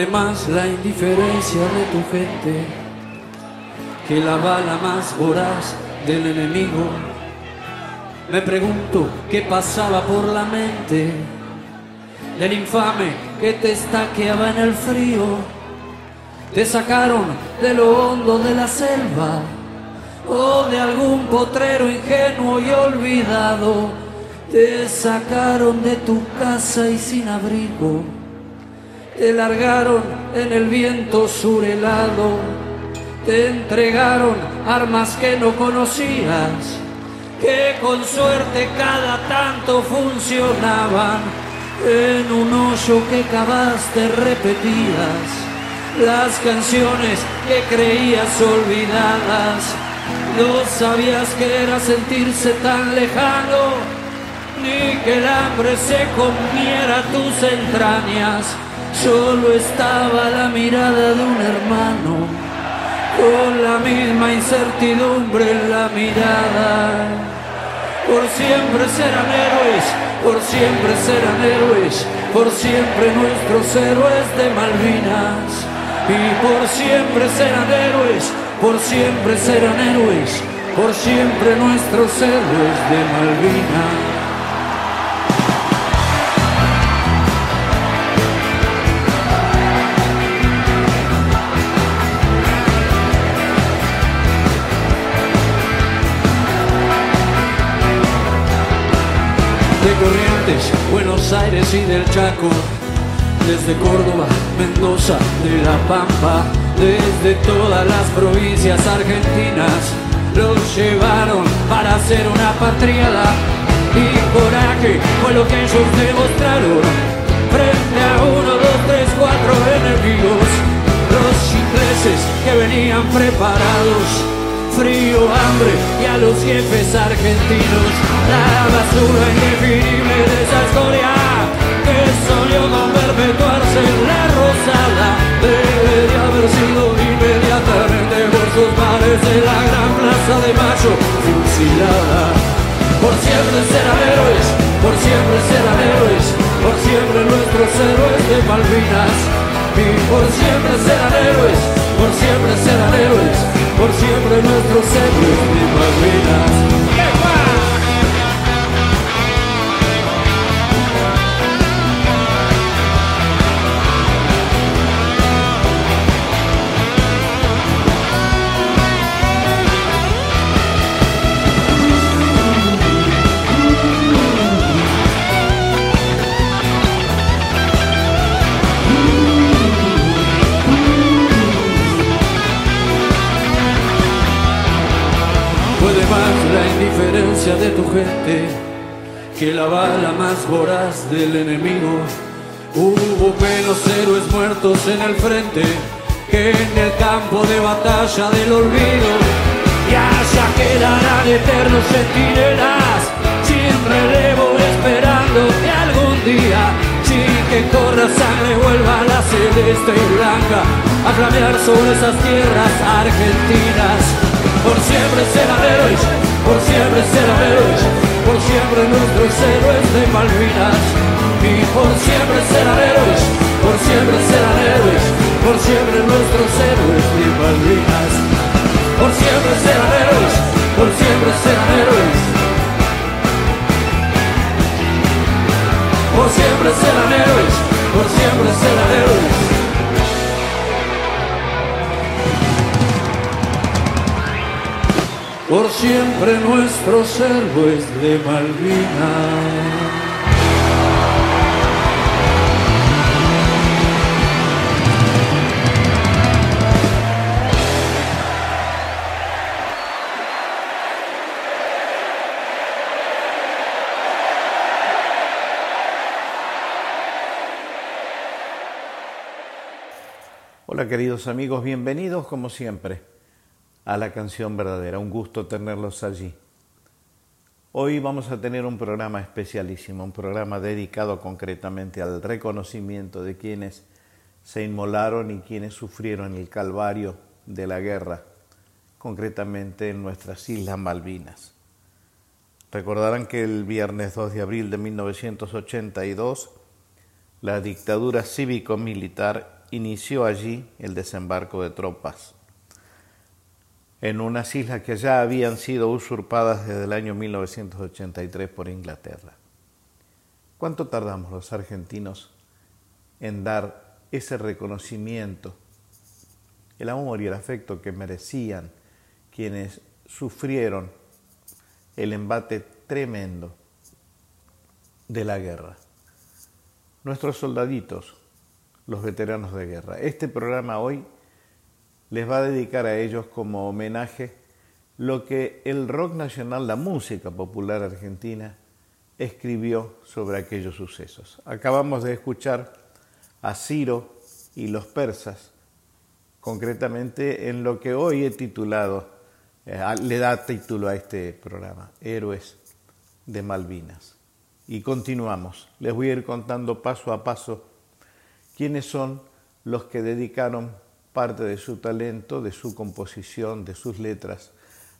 Puede más la indiferencia de tu gente que la bala más voraz del enemigo. Me pregunto qué pasaba por la mente del infame que te estaqueaba en el frío. Te sacaron de lo hondo de la selva o de algún potrero ingenuo y olvidado. Te sacaron de tu casa y sin abrigo te largaron en el viento surelado, te entregaron armas que no conocías, que con suerte cada tanto funcionaban. En un hoyo que cavaste repetías las canciones que creías olvidadas. No sabías que era sentirse tan lejano, ni que el hambre se comiera tus entrañas Solo estaba la mirada de un hermano, con la misma incertidumbre en la mirada. Por siempre serán héroes, por siempre serán héroes, por siempre nuestros héroes de Malvinas. Y por siempre serán héroes, por siempre serán héroes, por siempre nuestros héroes de Malvinas. Buenos Aires y del Chaco, desde Córdoba, Mendoza, de La Pampa, desde todas las provincias argentinas, los llevaron para hacer una patriada. Y coraje fue lo que ellos demostraron. Frente a uno, dos, tres, cuatro enemigos, los ingleses que venían preparados. Frío, hambre y a los jefes argentinos la basura indefinible de esa historia que solió no perpetuarse en la rosada. Debería haber sido inmediatamente por sus mares de la gran plaza de Mayo fusilada. Por siempre serán héroes por siempre serán héroes por siempre nuestros héroes de Malvinas. Y por siempre serán héroes por siempre serán héroes por siempre nuestros héroes de Malvinas. Que la bala más voraz del enemigo. Hubo menos héroes muertos en el frente que en el campo de batalla del olvido. Y allá quedarán eternos centinelas sin relevo esperando que algún día sin que corra sangre vuelva la celeste y blanca a flamear sobre esas tierras argentinas. Por siempre serán héroes por siempre serán héroes, por siempre nuestros héroes de Malvinas. Y por siempre serán héroes, por siempre serán héroes, por siempre nuestros héroes de Malvinas. Por siempre serán héroes, por siempre serán héroes. Por siempre serán héroes, por siempre serán héroes. Por siempre nuestros héroes de Malvinas. Hola queridos amigos, bienvenidos como siempre a la canción verdadera. Un gusto tenerlos allí. Hoy vamos a tener un programa especialísimo, un programa dedicado concretamente al reconocimiento de quienes se inmolaron y quienes sufrieron el calvario de la guerra, concretamente en nuestras Islas Malvinas. Recordarán que el viernes 2 de abril de 1982 la dictadura cívico-militar inició allí el desembarco de tropas en unas islas que ya habían sido usurpadas desde el año 1983 por Inglaterra. ¿Cuánto tardamos los argentinos en dar ese reconocimiento, el amor y el afecto que merecían quienes sufrieron el embate tremendo de la guerra? Nuestros soldaditos, los veteranos de guerra. Este programa hoy les va a dedicar a ellos como homenaje lo que el rock nacional, la música popular argentina, escribió sobre aquellos sucesos. Acabamos de escuchar a Ciro y los persas, concretamente en lo que hoy he titulado, eh, le da título a este programa, Héroes de Malvinas. Y continuamos. Les voy a ir contando paso a paso quiénes son los que dedicaron parte de su talento, de su composición, de sus letras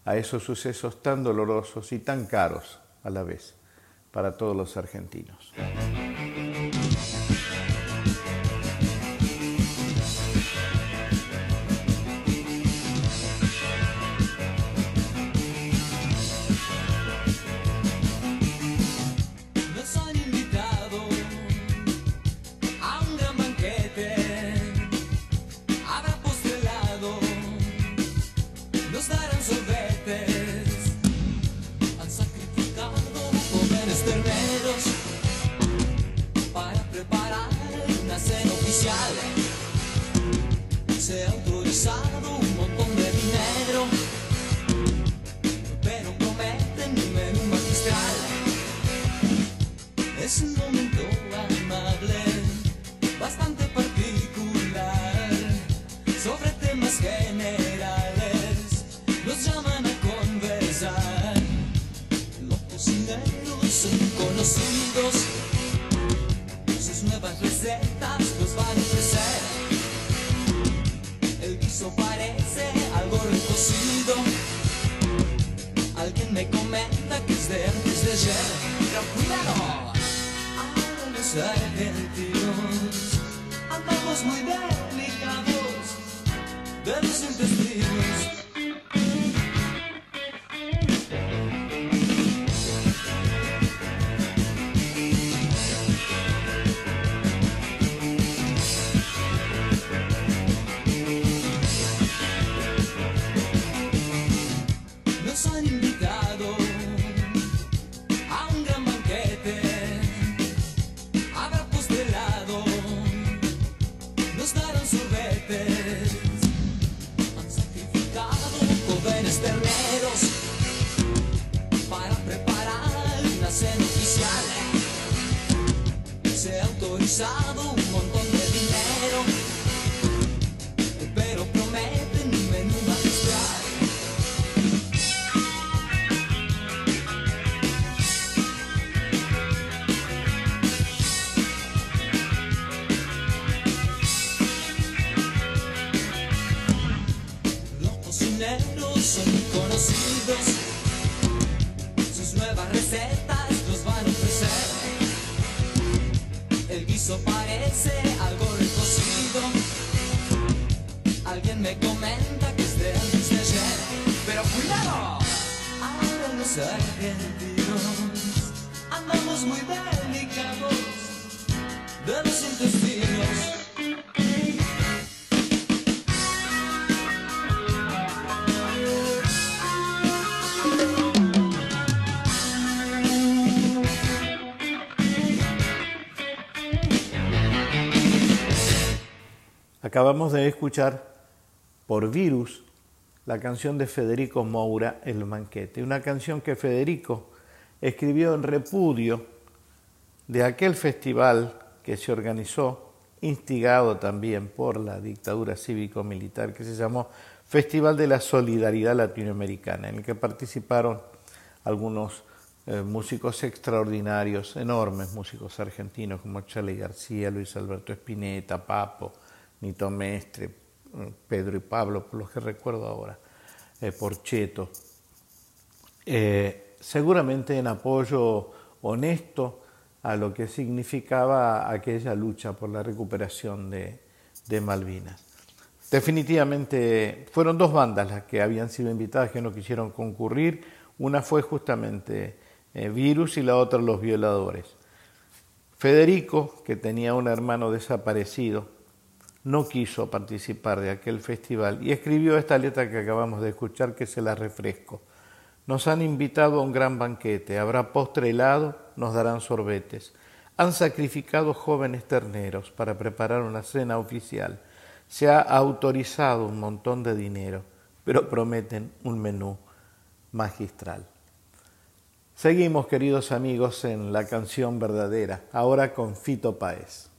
a esos sucesos tan dolorosos y tan caros a la vez para todos los argentinos. side. Acabamos de escuchar por Virus la canción de Federico Moura, El Manquete, una canción que Federico escribió en repudio de aquel festival que se organizó instigado también por la dictadura cívico-militar, que se llamó Festival de la Solidaridad Latinoamericana, en el que participaron algunos eh, músicos extraordinarios, enormes músicos argentinos como Charlie García, Luis Alberto Spinetta, Papo, Nito Mestre, eh, Pedro y Pablo, por los que recuerdo ahora, eh, Porcheto. seguramente en apoyo honesto a lo que significaba aquella lucha por la recuperación de, Malvinas. Definitivamente fueron dos bandas las que habían sido invitadas que no quisieron concurrir. Una fue justamente eh, Virus y la otra Los Violadores. Federico, que tenía un hermano desaparecido, no quiso participar de aquel festival y escribió esta letra que acabamos de escuchar que se la refresco. Nos han invitado a un gran banquete, habrá postre helado, nos darán sorbetes. Han sacrificado jóvenes terneros para preparar una cena oficial. Se ha autorizado un montón de dinero, pero prometen un menú magistral. Seguimos, queridos amigos, en la canción verdadera, ahora con Fito Páez.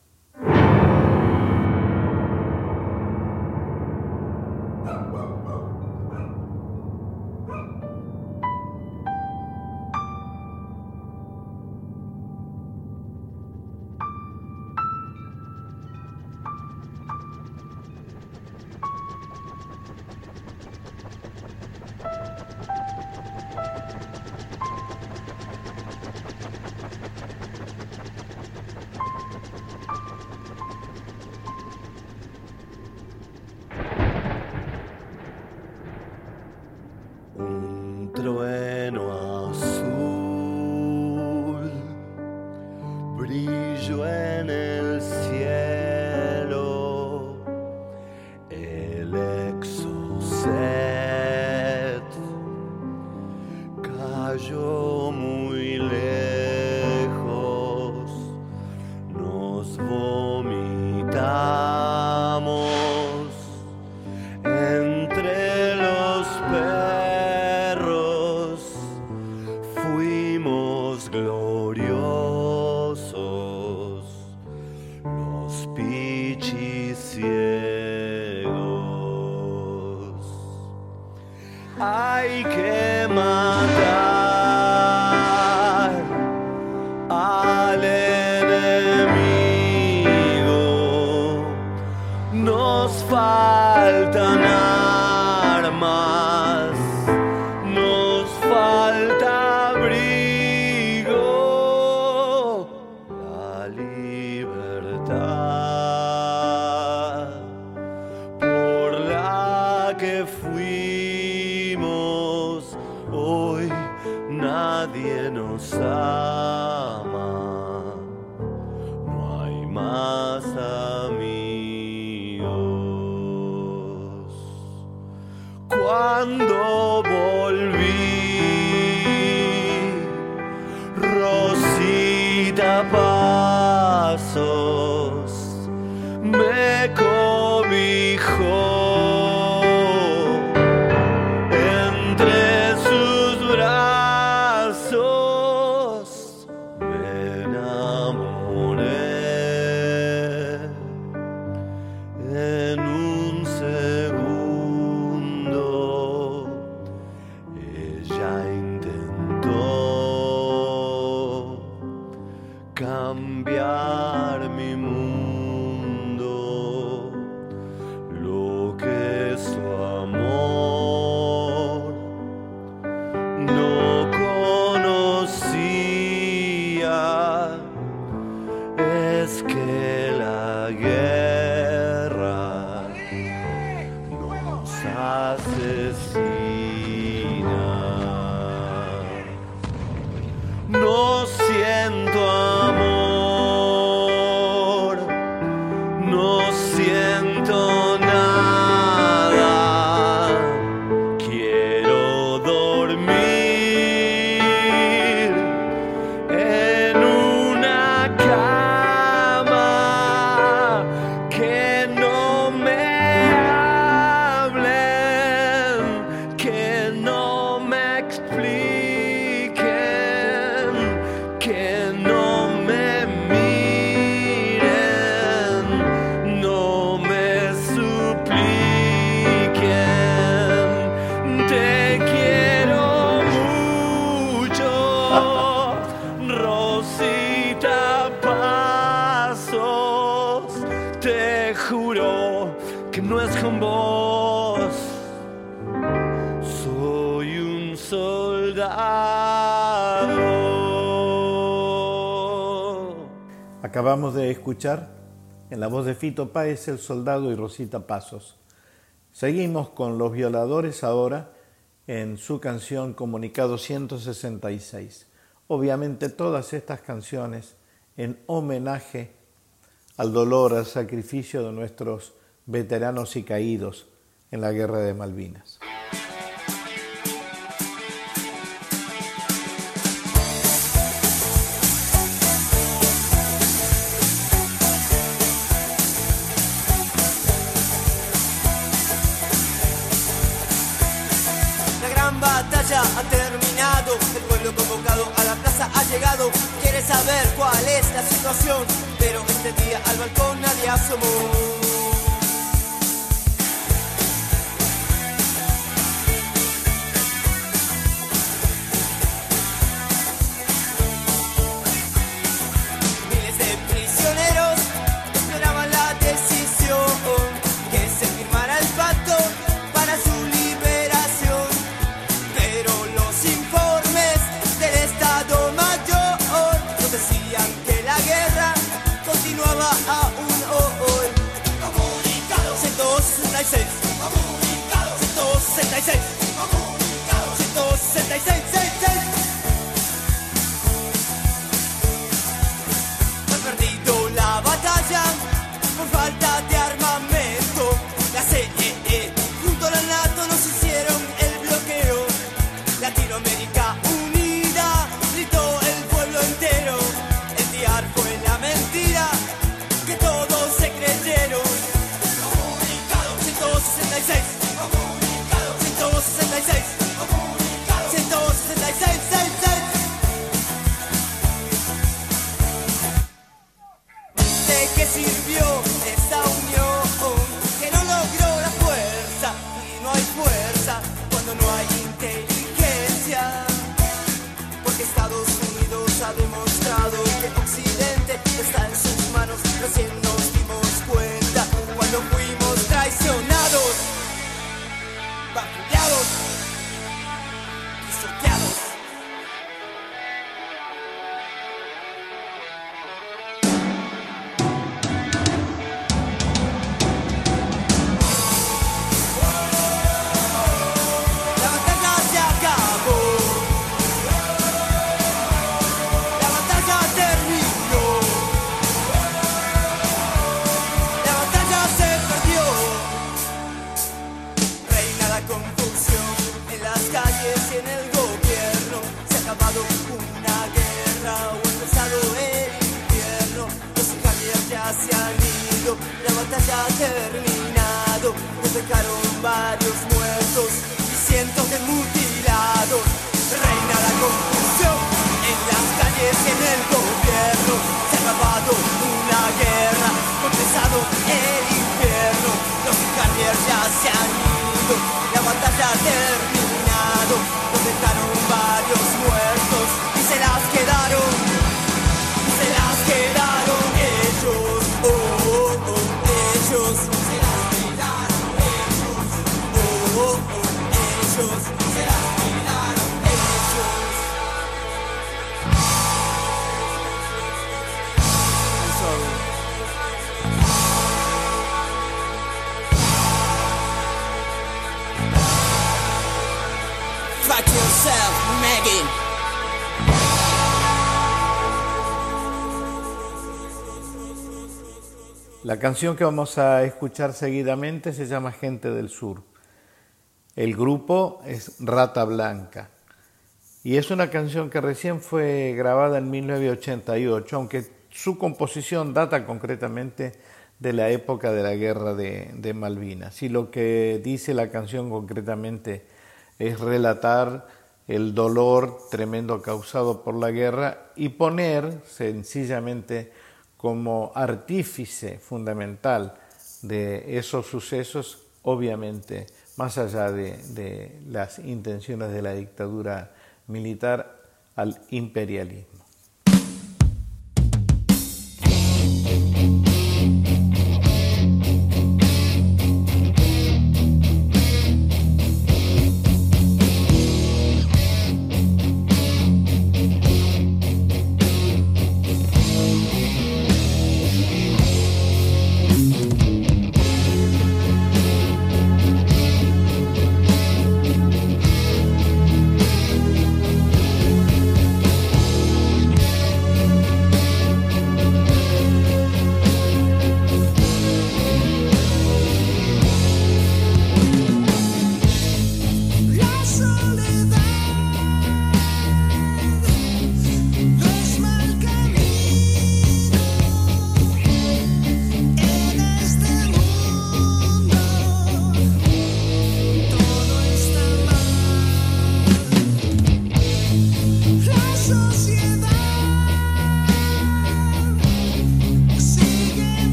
Acabamos de escuchar en la voz de Fito Páez, El Soldado y Rosita Pasos. Seguimos con Los Violadores ahora en su canción Comunicado 166. Obviamente todas estas canciones en homenaje al dolor, al sacrificio de nuestros veteranos y caídos en la guerra de Malvinas. Ha llegado, quiere saber cuál es la situación, pero este día al balcón nadie asomó. 66. Comunicados. 266. La canción que vamos a escuchar seguidamente se llama Gente del Sur. El grupo es Rata Blanca y es una canción que recién fue grabada en 1988, aunque su composición data concretamente de la época de la guerra de, Malvinas. Y lo que dice la canción concretamente es relatar el dolor tremendo causado por la guerra y poner sencillamente como artífice fundamental de esos sucesos, obviamente, más allá de, las intenciones de la dictadura militar, al imperialismo.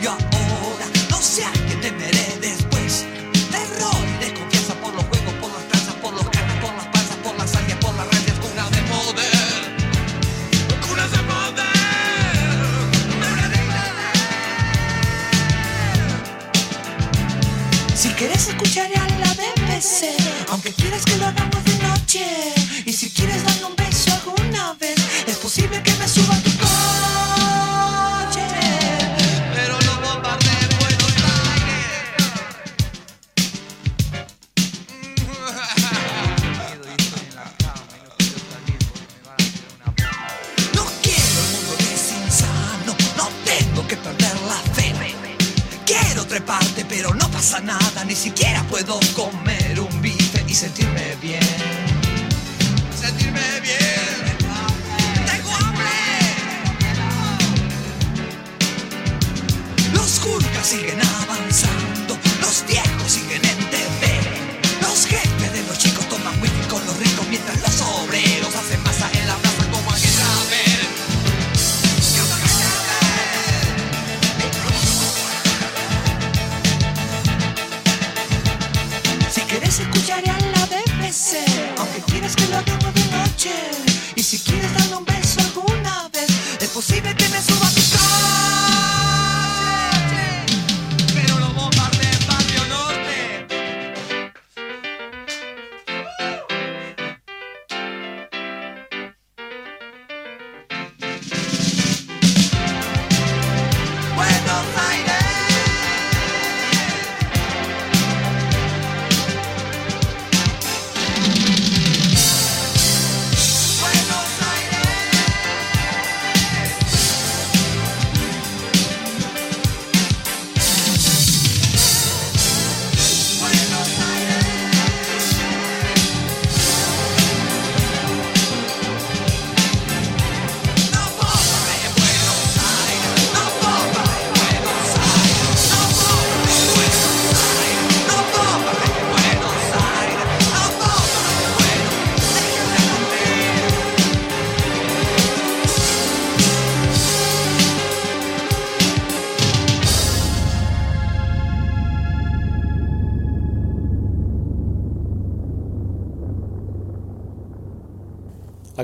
Lluvia ahora. No sé a qué temeré después. Terror y desconfianza por los juegos, por las tranzas, por los canas, por las panzas, por las áreas, por las rayas, cunas de poder. Cunas de poder. Si quieres escuchar a la BBC, aunque quieras que lo hagamos de noche, y si quieres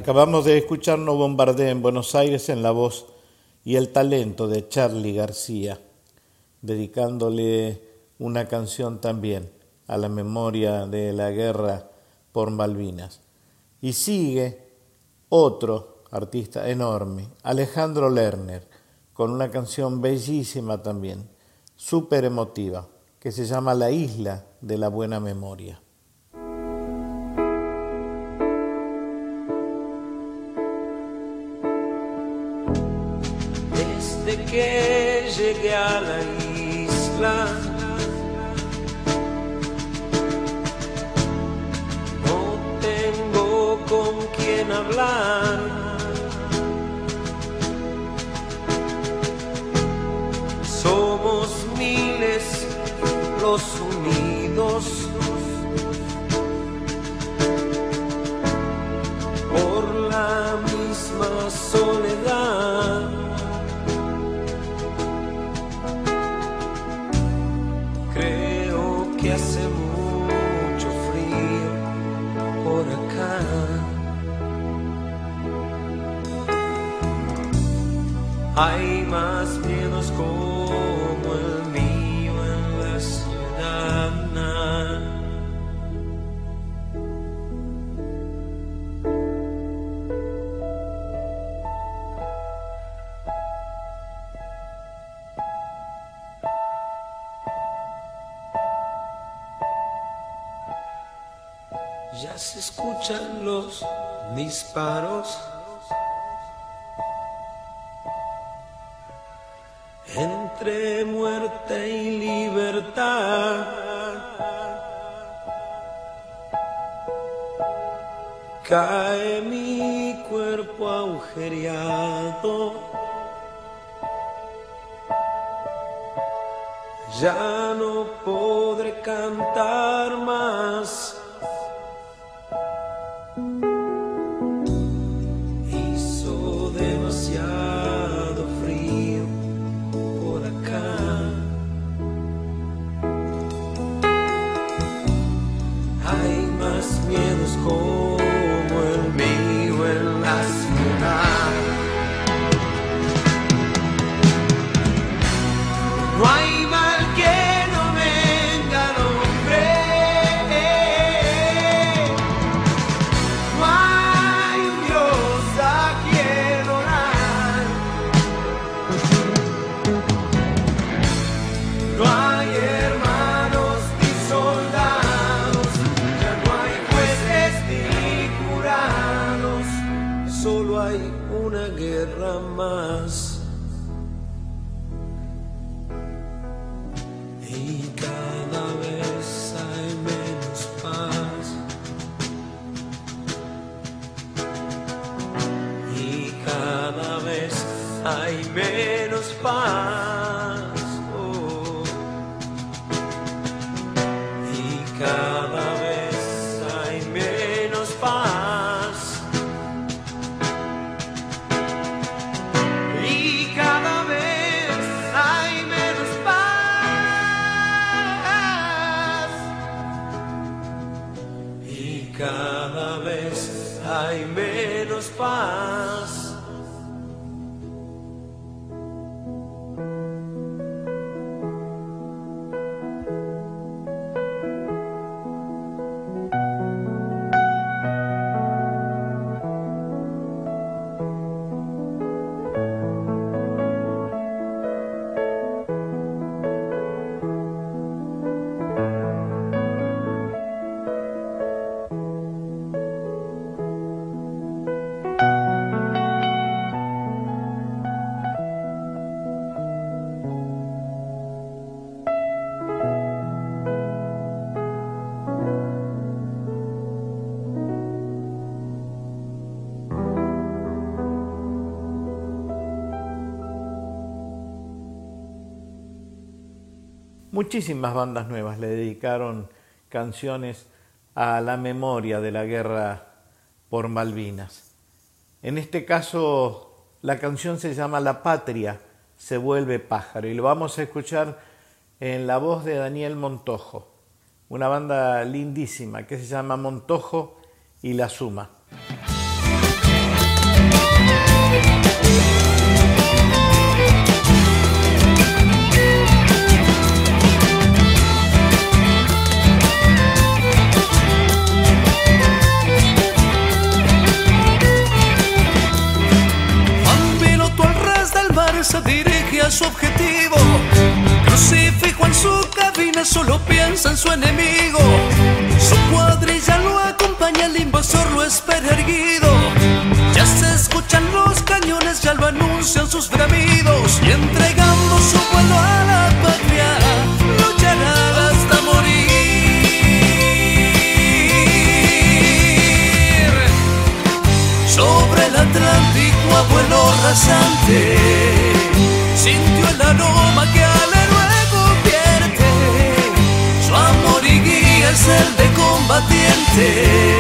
Acabamos de escuchar No Bombardé en Buenos Aires en la voz y el talento de Charlie García, dedicándole una canción también a la memoria de la guerra por Malvinas. Y sigue otro artista enorme, Alejandro Lerner, con una canción bellísima también, súper emotiva, que se llama La Isla de la Buena Memoria. Que llegué a la isla, no tengo con quién hablar. Somos miles los unidos I já Muchísimas bandas nuevas le dedicaron canciones a la memoria de la guerra por Malvinas. En este caso, la canción se llama La patria se vuelve pájaro y lo vamos a escuchar en la voz de Daniel Montojo, una banda lindísima que se llama Montojo y La Suma. Su objetivo. Crucifijo en su cabina, solo piensa en su enemigo. Su cuadrilla lo acompaña, el invasor lo espera erguido. Ya se escuchan los cañones, ya lo anuncian sus bramidos. Y entregando su vuelo a la patria, luchará hasta morir. Sobre el Atlántico a vuelo rasante Sintió el aroma que al héroe convierte Su amor y guía es el de combatiente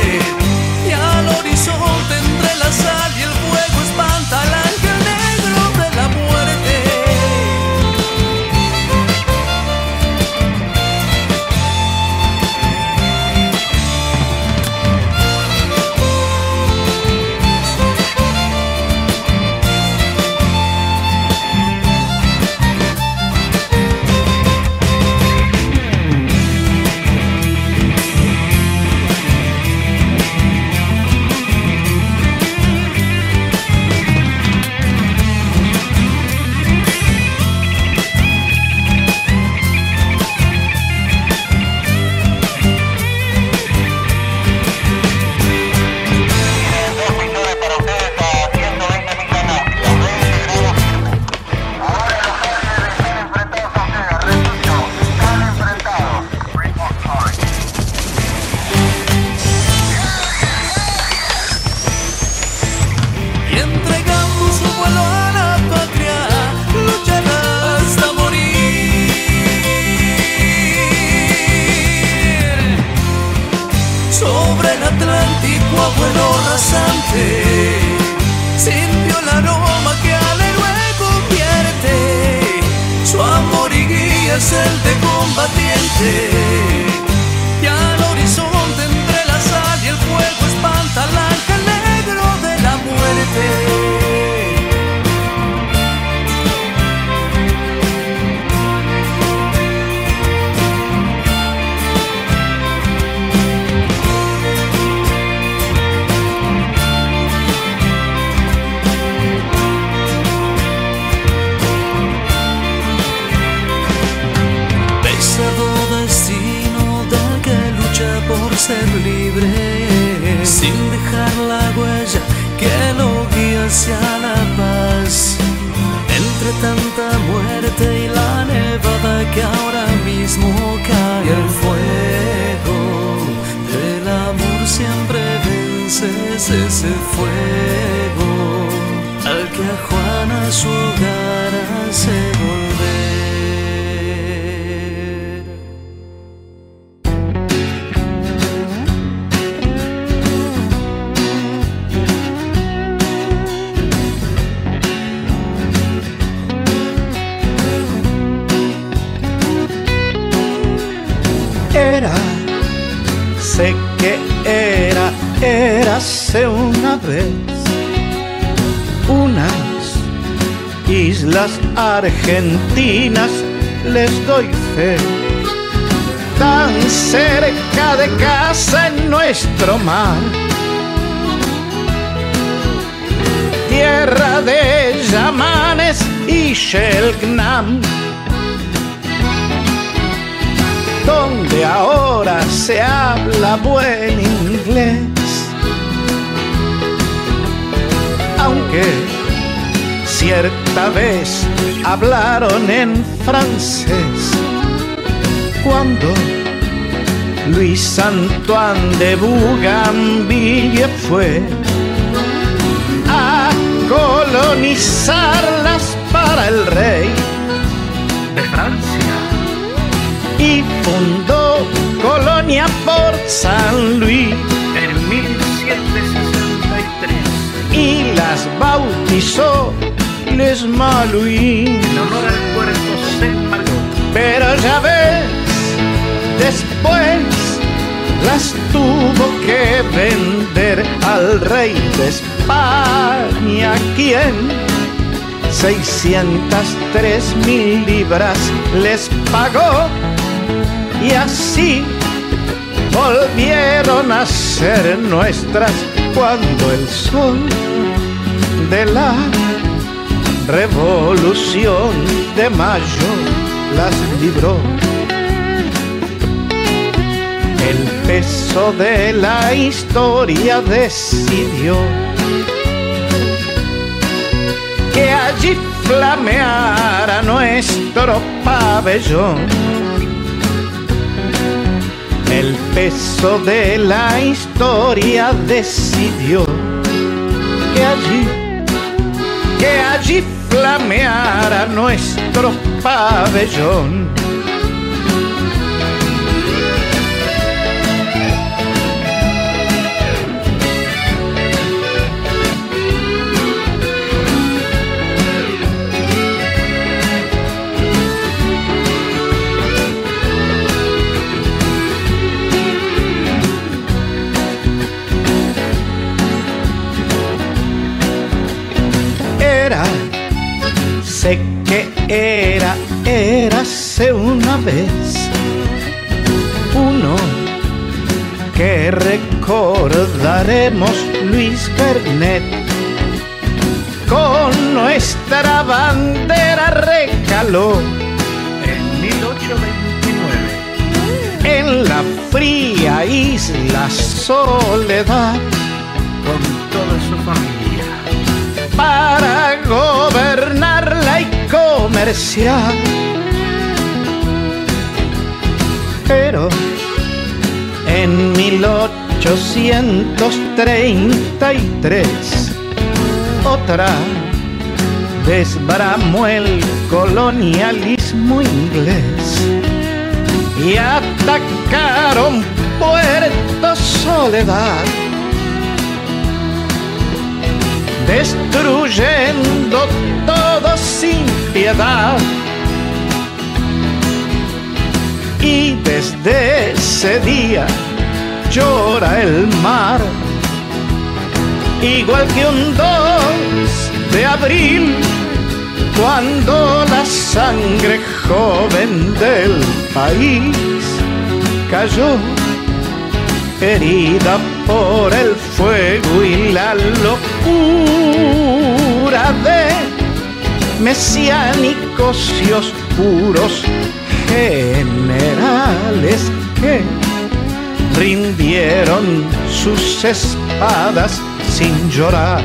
argentinas, les doy fe, tan cerca de casa en nuestro mar. Tierra de Yamanes y Shelgnam donde ahora se habla buen inglés. Aunque cierta vez hablaron en francés, cuando Luis Antoine de Bougainville fue a colonizarlas para el rey de Francia y fundó Colonia por San Luis en 1763 y las bautizó Les Malouis en honor puerto. Pero ya ves, después las tuvo que vender al rey de España, quien 603 mil libras les pagó y así volvieron a ser nuestras cuando el sol de la revolución de mayo las libró. El peso de la historia decidió que allí flameara nuestro pabellón el peso de la historia decidió que allí, que allí flameara nuestro pabellón. Vez uno que recordaremos Luis Bernet con nuestra bandera recaló en 1829 en la fría isla Soledad con toda su familia para gobernarla y comerciar. Pero en 1833 otra vez bramó el colonialismo inglés y atacaron Puerto Soledad destruyendo todo sin piedad. Y desde ese día llora el mar, igual que un 2 de abril, cuando la sangre joven del país cayó herida por el fuego y la locura de mesiánicos y oscuros generales que rindieron sus espadas sin llorar.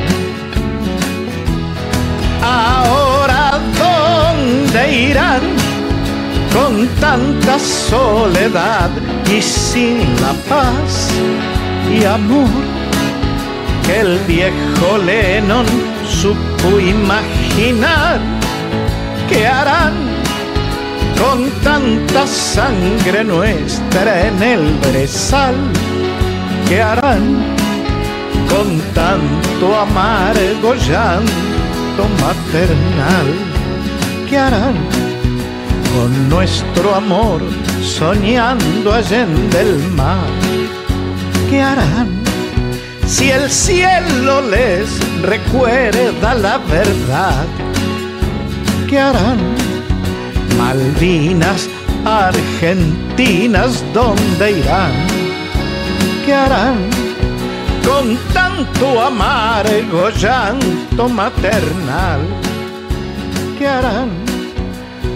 Ahora, ¿dónde irán? con tanta soledad y sin la paz y amor que el viejo Lennon supo imaginar que harán con tanta sangre nuestra en el brezal, que harán con tanto amargo llanto maternal, que harán con nuestro amor soñando allende el mar, que harán si el cielo les recuerda la verdad, ¿qué harán? Malvinas, Argentinas, ¿dónde irán? ¿Qué harán? Con tanto amargo llanto maternal, ¿qué harán?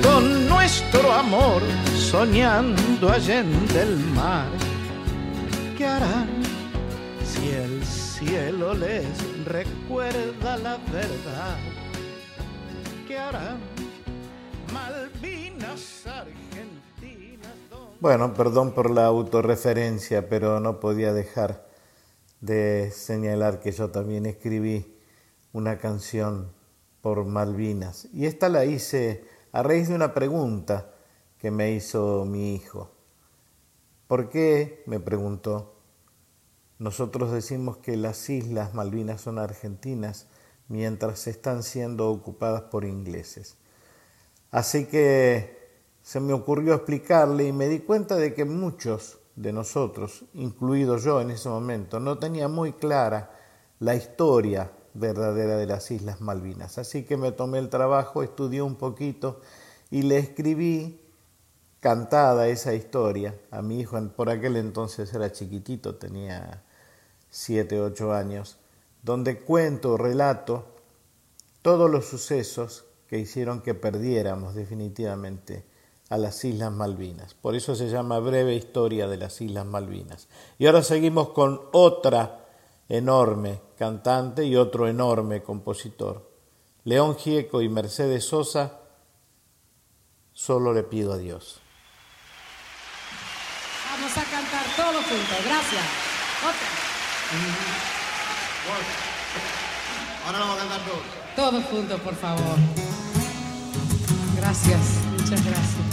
Con nuestro amor soñando allende el mar, ¿qué harán? cielo les recuerda la verdad. ¿Qué harán Malvinas Argentinas? Bueno, perdón por la autorreferencia, pero no podía dejar de señalar que yo también escribí una canción por Malvinas. Y esta la hice a raíz de una pregunta que me hizo mi hijo. ¿Por qué? me preguntó nosotros decimos que las Islas Malvinas son argentinas mientras están siendo ocupadas por ingleses. Así que se me ocurrió explicarle y me di cuenta de que muchos de nosotros, incluido yo en ese momento, no tenía muy clara la historia verdadera de las Islas Malvinas. Así que me tomé el trabajo, estudié un poquito y le escribí cantada esa historia a mi hijo, por aquel entonces era chiquitito, tenía siete, ocho años, donde cuento, relato todos los sucesos que hicieron que perdiéramos definitivamente a las Islas Malvinas. Por eso se llama Breve Historia de las Islas Malvinas. Y ahora seguimos con otra enorme cantante y otro enorme compositor. León Gieco y Mercedes Sosa, solo le pido a Dios. Vamos a cantar todos juntos, gracias. Ahora lo vamos a cantar todos. Todos juntos, por favor. Gracias, muchas gracias.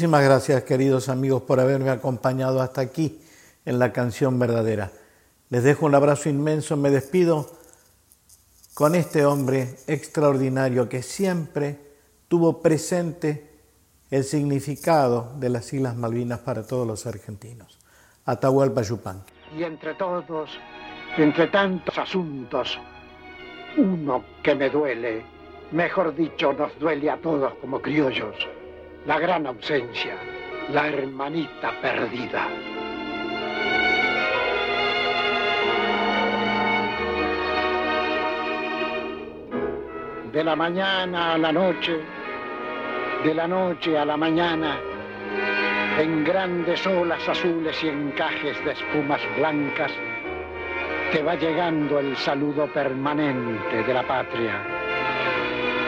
Muchísimas gracias, queridos amigos, por haberme acompañado hasta aquí en la canción verdadera. Les dejo un abrazo inmenso, me despido con este hombre extraordinario que siempre tuvo presente el significado de las Islas Malvinas para todos los argentinos. Atahualpa Yupanqui. y entre todos, entre tantos asuntos, uno que me duele, mejor dicho, nos duele a todos como criollos, la gran ausencia, la hermanita perdida. De la mañana a la noche, de la noche a la mañana, en grandes olas azules y encajes de espumas blancas, te va llegando el saludo permanente de la patria.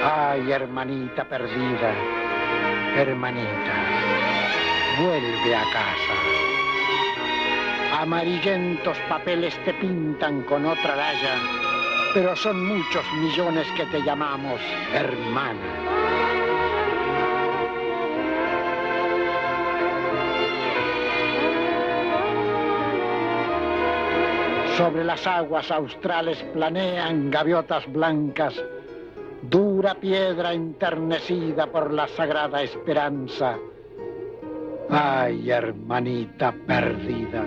Ay, hermanita perdida, hermanita, vuelve a casa. Amarillentos papeles te pintan con otra raya, pero son muchos millones que te llamamos hermana. Sobre las aguas australes planean gaviotas blancas, dura piedra enternecida por la sagrada esperanza. Ay, hermanita perdida,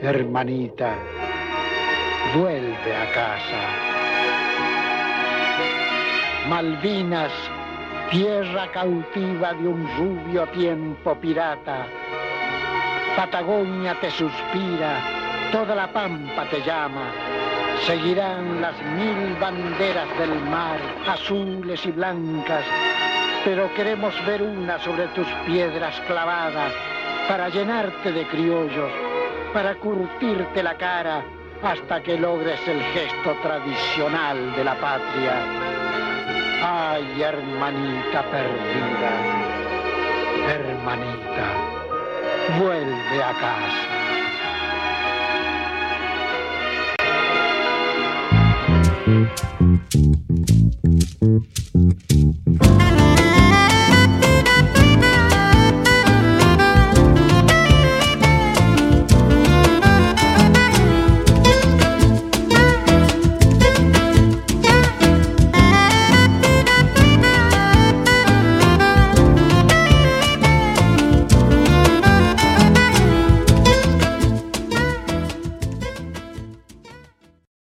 hermanita, vuelve a casa. Malvinas, tierra cautiva de un rubio tiempo pirata. Patagonia te suspira, toda la pampa te llama. Seguirán las mil banderas del mar, azules y blancas, pero queremos ver una sobre tus piedras clavadas para llenarte de criollos, para curtirte la cara hasta que logres el gesto tradicional de la patria. Ay, hermanita perdida, hermanita, vuelve a casa. thank you